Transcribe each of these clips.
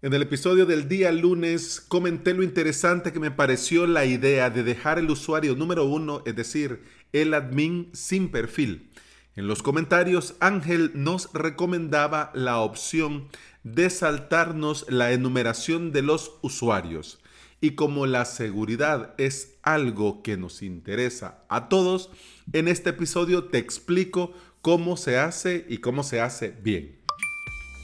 En el episodio del día lunes comenté lo interesante que me pareció la idea de dejar el usuario número uno, es decir, el admin sin perfil. En los comentarios, Ángel nos recomendaba la opción de saltarnos la enumeración de los usuarios. Y como la seguridad es algo que nos interesa a todos, en este episodio te explico cómo se hace y cómo se hace bien.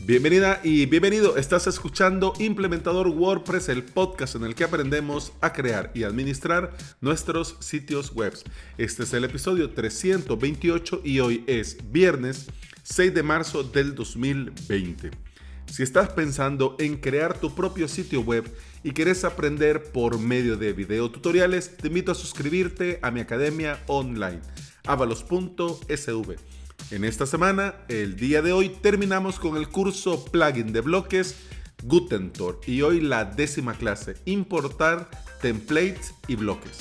Bienvenida y bienvenido. Estás escuchando Implementador WordPress, el podcast en el que aprendemos a crear y administrar nuestros sitios web. Este es el episodio 328 y hoy es viernes 6 de marzo del 2020. Si estás pensando en crear tu propio sitio web y quieres aprender por medio de videotutoriales, te invito a suscribirte a mi academia online, avalos.sv en esta semana, el día de hoy, terminamos con el curso Plugin de bloques Gutentor y hoy la décima clase, importar templates y bloques.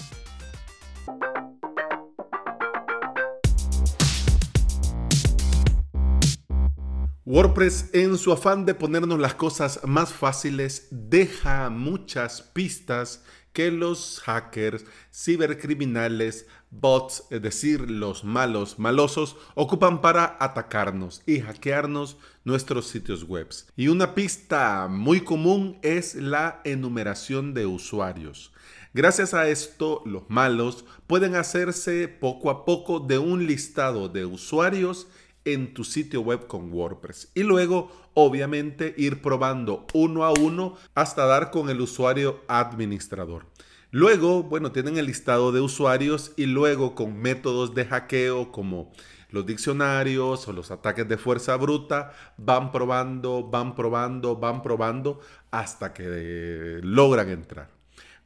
WordPress, en su afán de ponernos las cosas más fáciles, deja muchas pistas que los hackers, cibercriminales, bots, es decir, los malos malosos, ocupan para atacarnos y hackearnos nuestros sitios web. Y una pista muy común es la enumeración de usuarios. Gracias a esto, los malos pueden hacerse poco a poco de un listado de usuarios en tu sitio web con WordPress. Y luego, obviamente, ir probando uno a uno hasta dar con el usuario administrador. Luego, bueno, tienen el listado de usuarios y luego con métodos de hackeo como los diccionarios o los ataques de fuerza bruta, van probando, van probando, van probando hasta que logran entrar.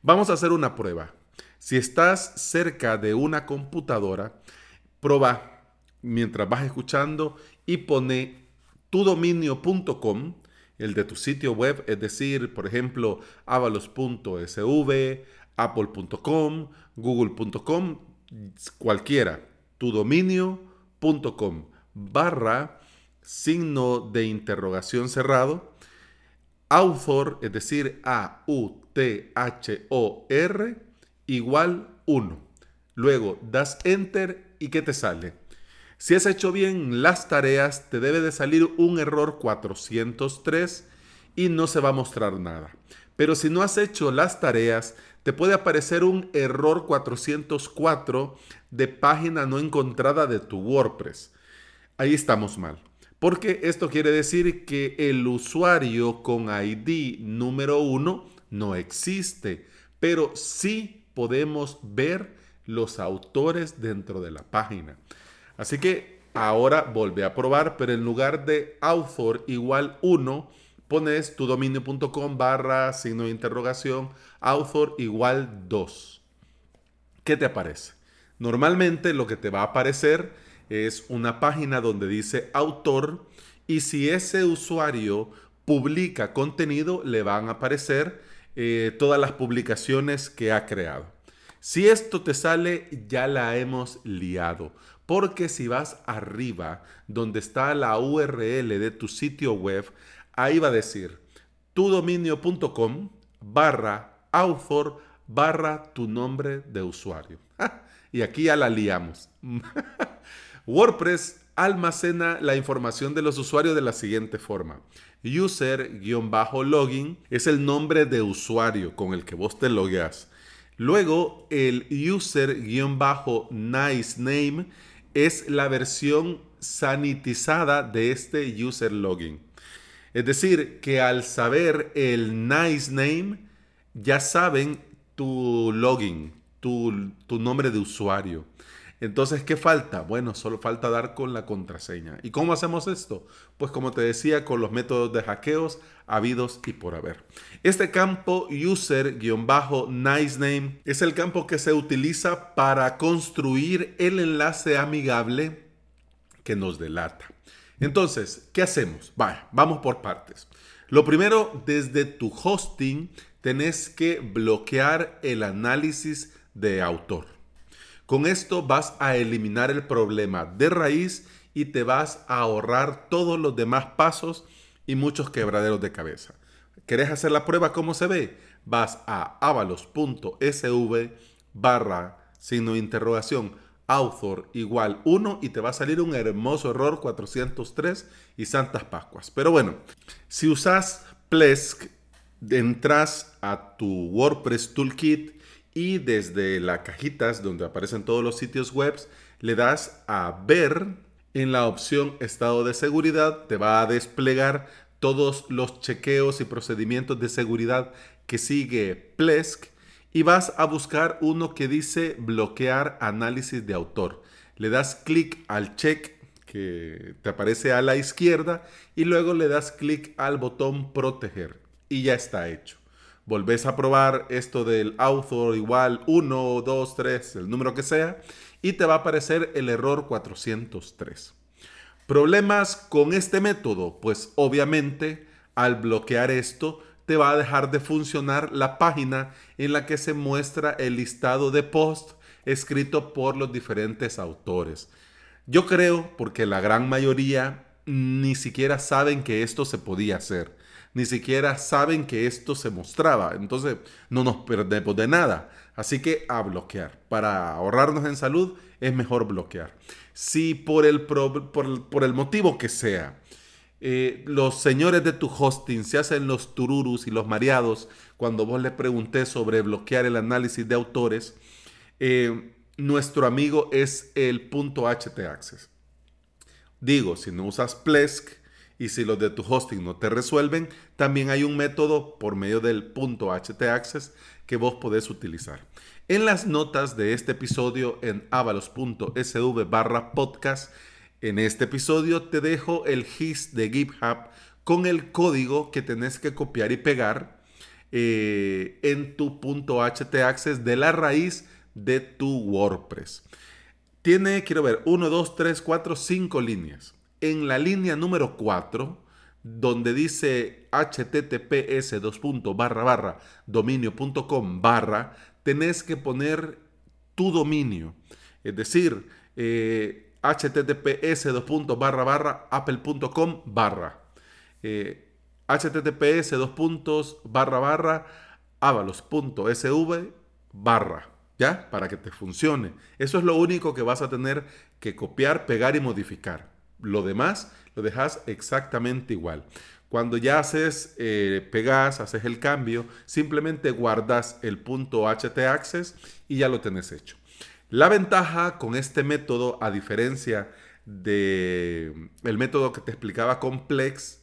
Vamos a hacer una prueba. Si estás cerca de una computadora, prueba mientras vas escuchando y pone tudominio.com, el de tu sitio web, es decir, por ejemplo, avalos.sv, apple.com, google.com, cualquiera, tudominio.com, barra signo de interrogación cerrado, author, es decir, A-U-T-H-O-R, igual 1. Luego das enter y ¿qué te sale? Si has hecho bien las tareas, te debe de salir un error 403 y no se va a mostrar nada. Pero si no has hecho las tareas, te puede aparecer un error 404 de página no encontrada de tu WordPress. Ahí estamos mal. Porque esto quiere decir que el usuario con ID número 1 no existe, pero sí podemos ver los autores dentro de la página. Así que ahora volvé a probar, pero en lugar de author igual 1, pones tu dominio.com barra signo de interrogación, author igual 2. ¿Qué te aparece? Normalmente lo que te va a aparecer es una página donde dice autor y si ese usuario publica contenido, le van a aparecer eh, todas las publicaciones que ha creado. Si esto te sale, ya la hemos liado. Porque si vas arriba, donde está la URL de tu sitio web, ahí va a decir tudominio.com barra author barra tu nombre de usuario. y aquí ya la liamos. WordPress almacena la información de los usuarios de la siguiente forma. User-login es el nombre de usuario con el que vos te logueas. Luego, el user-nice name es la versión sanitizada de este user login. Es decir, que al saber el nice name, ya saben tu login, tu, tu nombre de usuario. Entonces, ¿qué falta? Bueno, solo falta dar con la contraseña. ¿Y cómo hacemos esto? Pues como te decía, con los métodos de hackeos habidos y por haber. Este campo user-nice name es el campo que se utiliza para construir el enlace amigable que nos delata. Entonces, ¿qué hacemos? Vaya, vamos por partes. Lo primero, desde tu hosting tenés que bloquear el análisis de autor. Con esto vas a eliminar el problema de raíz y te vas a ahorrar todos los demás pasos y muchos quebraderos de cabeza. ¿Querés hacer la prueba cómo se ve? Vas a avalos.sv barra signo de interrogación author igual 1 y te va a salir un hermoso error 403 y Santas Pascuas. Pero bueno, si usas Plesk, entras a tu WordPress Toolkit y desde las cajitas donde aparecen todos los sitios web, le das a ver en la opción estado de seguridad, te va a desplegar todos los chequeos y procedimientos de seguridad que sigue Plesk y vas a buscar uno que dice bloquear análisis de autor. Le das clic al check que te aparece a la izquierda y luego le das clic al botón proteger y ya está hecho. Volvés a probar esto del author igual 1, 2, 3, el número que sea y te va a aparecer el error 403. ¿Problemas con este método? Pues obviamente al bloquear esto te va a dejar de funcionar la página en la que se muestra el listado de post escrito por los diferentes autores. Yo creo, porque la gran mayoría ni siquiera saben que esto se podía hacer, ni siquiera saben que esto se mostraba, entonces no nos perdemos de nada. Así que a bloquear. Para ahorrarnos en salud es mejor bloquear. Si por el, por motivo que sea, eh, los señores de tu hosting se hacen los tururus y los mareados cuando vos le pregunté sobre bloquear el análisis de autores. Eh, nuestro amigo es el punto .htaccess. Digo, si no usas Plesk y si los de tu hosting no te resuelven, también hay un método por medio del .htaccess que vos podés utilizar. En las notas de este episodio en avalos.sv barra podcast en este episodio te dejo el GIS de GitHub con el código que tenés que copiar y pegar eh, en tu .htaccess de la raíz de tu WordPress. Tiene, quiero ver, 1, 2, 3, 4, 5 líneas. En la línea número 4, donde dice https barra dominio.com barra, tenés que poner tu dominio. Es decir, eh, https dos barra barra apple.com barra. Eh, https dos puntos barra barra avalos.sv barra ya para que te funcione. Eso es lo único que vas a tener que copiar pegar y modificar lo demás lo dejas exactamente igual. Cuando ya haces eh, pegas haces el cambio simplemente guardas el punto htaccess y ya lo tenés hecho. La ventaja con este método, a diferencia del el método que te explicaba Complex,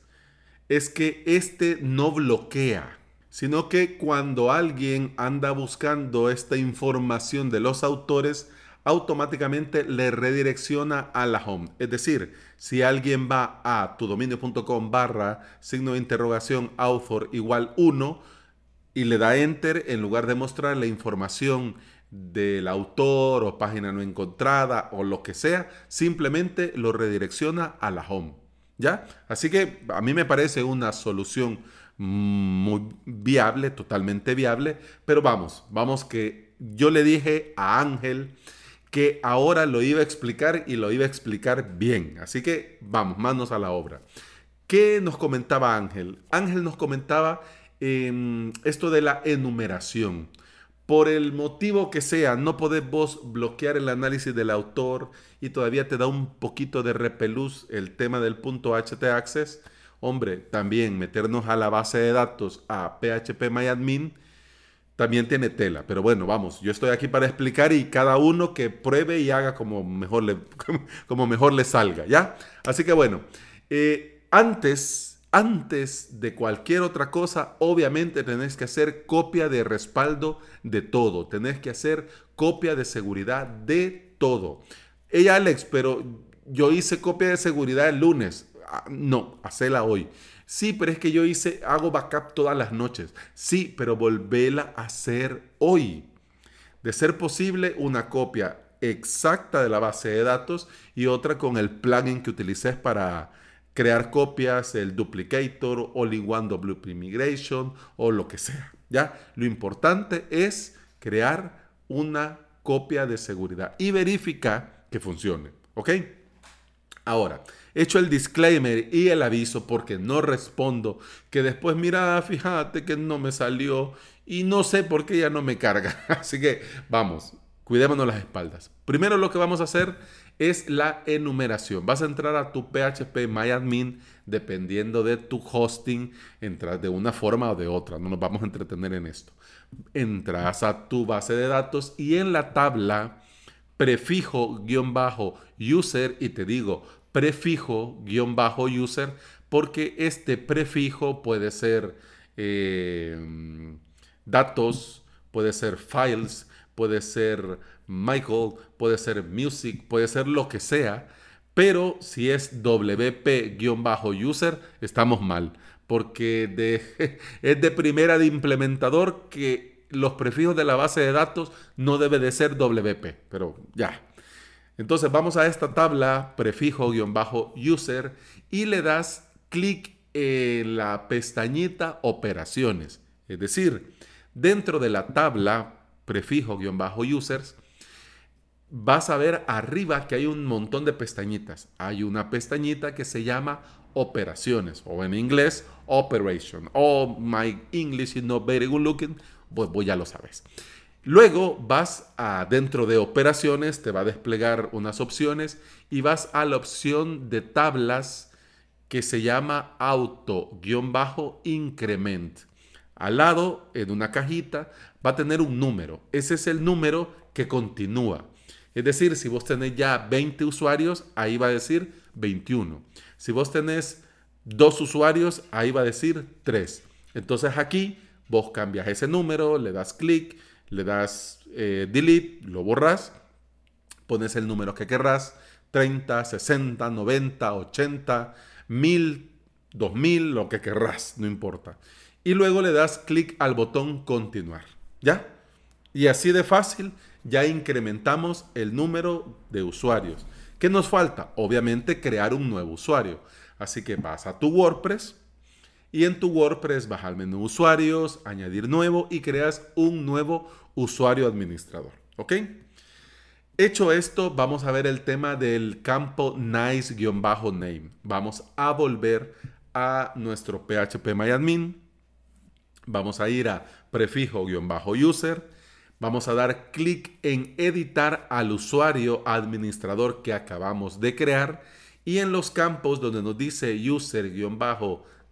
es que este no bloquea, sino que cuando alguien anda buscando esta información de los autores, automáticamente le redirecciona a la home. Es decir, si alguien va a tudominio.com barra signo de interrogación author igual 1 y le da enter, en lugar de mostrar la información del autor o página no encontrada o lo que sea, simplemente lo redirecciona a la home. ¿Ya? Así que a mí me parece una solución muy viable, totalmente viable, pero vamos, vamos que yo le dije a Ángel que ahora lo iba a explicar y lo iba a explicar bien. Así que vamos, manos a la obra. ¿Qué nos comentaba Ángel? Ángel nos comentaba em, esto de la enumeración por el motivo que sea, no podés vos bloquear el análisis del autor y todavía te da un poquito de repelús el tema del punto htaccess, hombre, también meternos a la base de datos a phpMyAdmin también tiene tela. Pero bueno, vamos, yo estoy aquí para explicar y cada uno que pruebe y haga como mejor le, como mejor le salga, ¿ya? Así que bueno, eh, antes antes de cualquier otra cosa, obviamente tenés que hacer copia de respaldo de todo. Tenés que hacer copia de seguridad de todo. Ella, Alex, pero yo hice copia de seguridad el lunes. Ah, no, hacela hoy. Sí, pero es que yo hice, hago backup todas las noches. Sí, pero volvéla a hacer hoy. De ser posible, una copia exacta de la base de datos y otra con el plugin que utilices para crear copias, el duplicator, all-in-one WP Migration o lo que sea. ¿ya? Lo importante es crear una copia de seguridad y verifica que funcione. ¿Ok? Ahora, hecho el disclaimer y el aviso porque no respondo, que después mira, fíjate que no me salió y no sé por qué ya no me carga. Así que vamos, cuidémonos las espaldas. Primero lo que vamos a hacer es la enumeración. Vas a entrar a tu PHP MyAdmin dependiendo de tu hosting, entras de una forma o de otra. No nos vamos a entretener en esto. Entras a tu base de datos y en la tabla prefijo-user y te digo prefijo-user porque este prefijo puede ser eh, datos, puede ser files, puede ser Michael, puede ser music, puede ser lo que sea, pero si es WP-user, estamos mal, porque es de primera de implementador que los prefijos de la base de datos no debe de ser WP, pero ya. Entonces vamos a esta tabla prefijo-user y le das clic en la pestañita operaciones. Es decir, dentro de la tabla prefijo-users, vas a ver arriba que hay un montón de pestañitas. Hay una pestañita que se llama operaciones o en inglés operation. Oh, my English is not very good looking. Pues, pues ya lo sabes. Luego vas a dentro de operaciones, te va a desplegar unas opciones y vas a la opción de tablas que se llama auto-increment. Al lado, en una cajita, va a tener un número. Ese es el número que continúa. Es decir, si vos tenés ya 20 usuarios, ahí va a decir 21. Si vos tenés dos usuarios, ahí va a decir 3. Entonces aquí vos cambias ese número, le das clic, le das eh, delete, lo borras, pones el número que querrás, 30, 60, 90, 80, 1000, 2000, lo que querrás, no importa. Y luego le das clic al botón continuar. ¿Ya? Y así de fácil ya incrementamos el número de usuarios. ¿Qué nos falta? Obviamente crear un nuevo usuario. Así que vas a tu WordPress y en tu WordPress vas al menú usuarios, añadir nuevo y creas un nuevo usuario administrador. ¿Ok? Hecho esto, vamos a ver el tema del campo nice-name. Vamos a volver a nuestro PHP MyAdmin. Vamos a ir a prefijo-user Vamos a dar clic en editar al usuario administrador que acabamos de crear y en los campos donde nos dice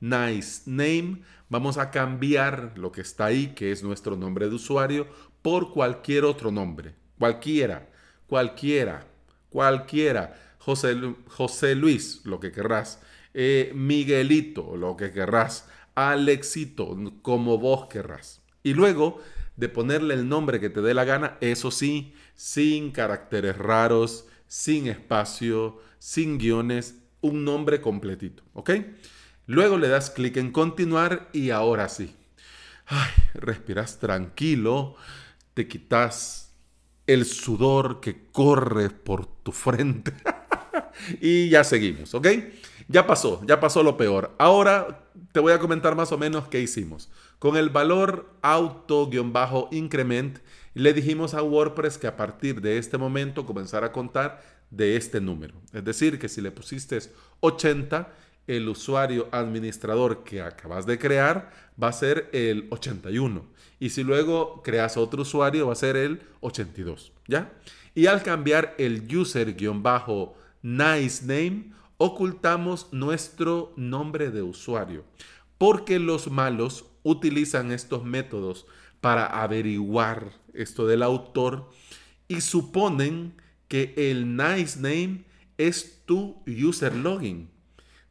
user-nice name, vamos a cambiar lo que está ahí, que es nuestro nombre de usuario, por cualquier otro nombre. Cualquiera, cualquiera, cualquiera. José, José Luis, lo que querrás. Eh, Miguelito, lo que querrás. Alexito, como vos querrás. Y luego de ponerle el nombre que te dé la gana, eso sí, sin caracteres raros, sin espacio, sin guiones, un nombre completito, ¿ok? Luego le das clic en continuar y ahora sí. Ay, respiras tranquilo, te quitas el sudor que corre por tu frente y ya seguimos, ¿ok? Ya pasó, ya pasó lo peor. Ahora te voy a comentar más o menos qué hicimos. Con el valor auto-increment, le dijimos a WordPress que a partir de este momento comenzara a contar de este número. Es decir, que si le pusiste 80, el usuario administrador que acabas de crear va a ser el 81. Y si luego creas otro usuario, va a ser el 82. ¿Ya? Y al cambiar el user-nice name, ocultamos nuestro nombre de usuario. Porque los malos utilizan estos métodos para averiguar esto del autor y suponen que el nice name es tu user login.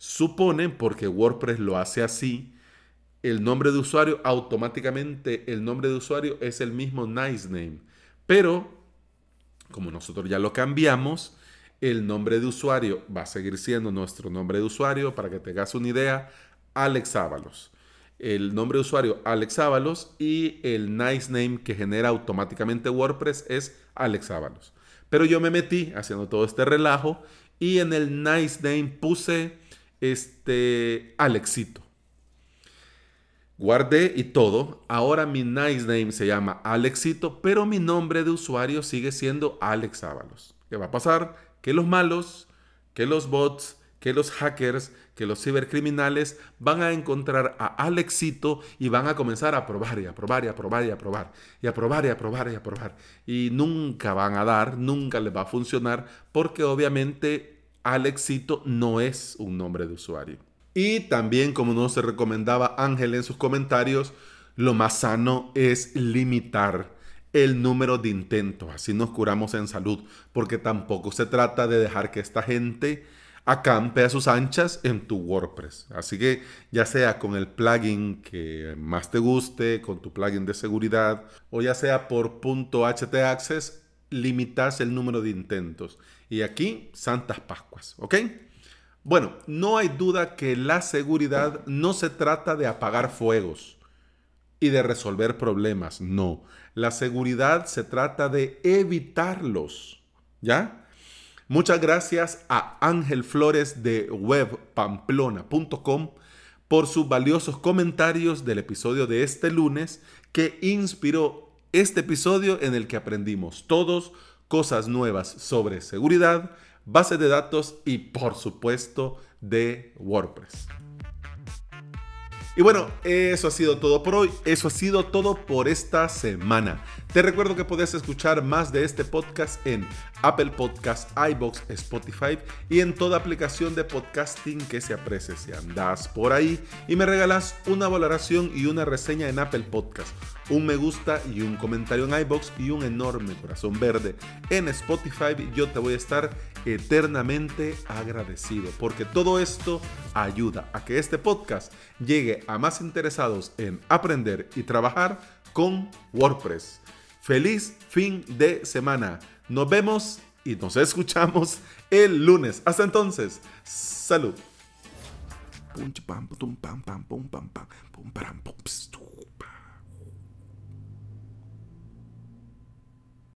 Suponen, porque WordPress lo hace así, el nombre de usuario, automáticamente el nombre de usuario es el mismo nice name. Pero, como nosotros ya lo cambiamos, el nombre de usuario va a seguir siendo nuestro nombre de usuario, para que tengas una idea, Alex Ábalos el nombre de usuario Alex Ábalos y el nice name que genera automáticamente WordPress es Alex Ábalos. Pero yo me metí haciendo todo este relajo y en el nice name puse este Alexito. Guardé y todo. Ahora mi nice name se llama Alexito, pero mi nombre de usuario sigue siendo Alex Ábalos. ¿Qué va a pasar? Que los malos que los bots, que los hackers, que los cibercriminales van a encontrar a Alexito y van a comenzar a probar y a probar y a probar y a probar y a probar y a probar y a probar. Y nunca van a dar, nunca les va a funcionar porque obviamente Alexito no es un nombre de usuario. Y también, como nos recomendaba Ángel en sus comentarios, lo más sano es limitar el número de intentos, así nos curamos en salud, porque tampoco se trata de dejar que esta gente acampe a sus anchas en tu WordPress. Así que ya sea con el plugin que más te guste, con tu plugin de seguridad, o ya sea por .htaccess, limitas el número de intentos. Y aquí, Santas Pascuas, ¿ok? Bueno, no hay duda que la seguridad no se trata de apagar fuegos y de resolver problemas, no. La seguridad se trata de evitarlos, ¿ya? Muchas gracias a Ángel Flores de webpamplona.com por sus valiosos comentarios del episodio de este lunes que inspiró este episodio en el que aprendimos todos cosas nuevas sobre seguridad, base de datos y por supuesto de WordPress. Y bueno, eso ha sido todo por hoy, eso ha sido todo por esta semana. Te recuerdo que puedes escuchar más de este podcast en Apple Podcasts, iBox, Spotify y en toda aplicación de podcasting que se aprecie. Si andas por ahí y me regalas una valoración y una reseña en Apple Podcasts, un me gusta y un comentario en iBox y un enorme corazón verde en Spotify, yo te voy a estar eternamente agradecido porque todo esto ayuda a que este podcast llegue a más interesados en aprender y trabajar con WordPress. Feliz fin de semana. Nos vemos y nos escuchamos el lunes. Hasta entonces, salud.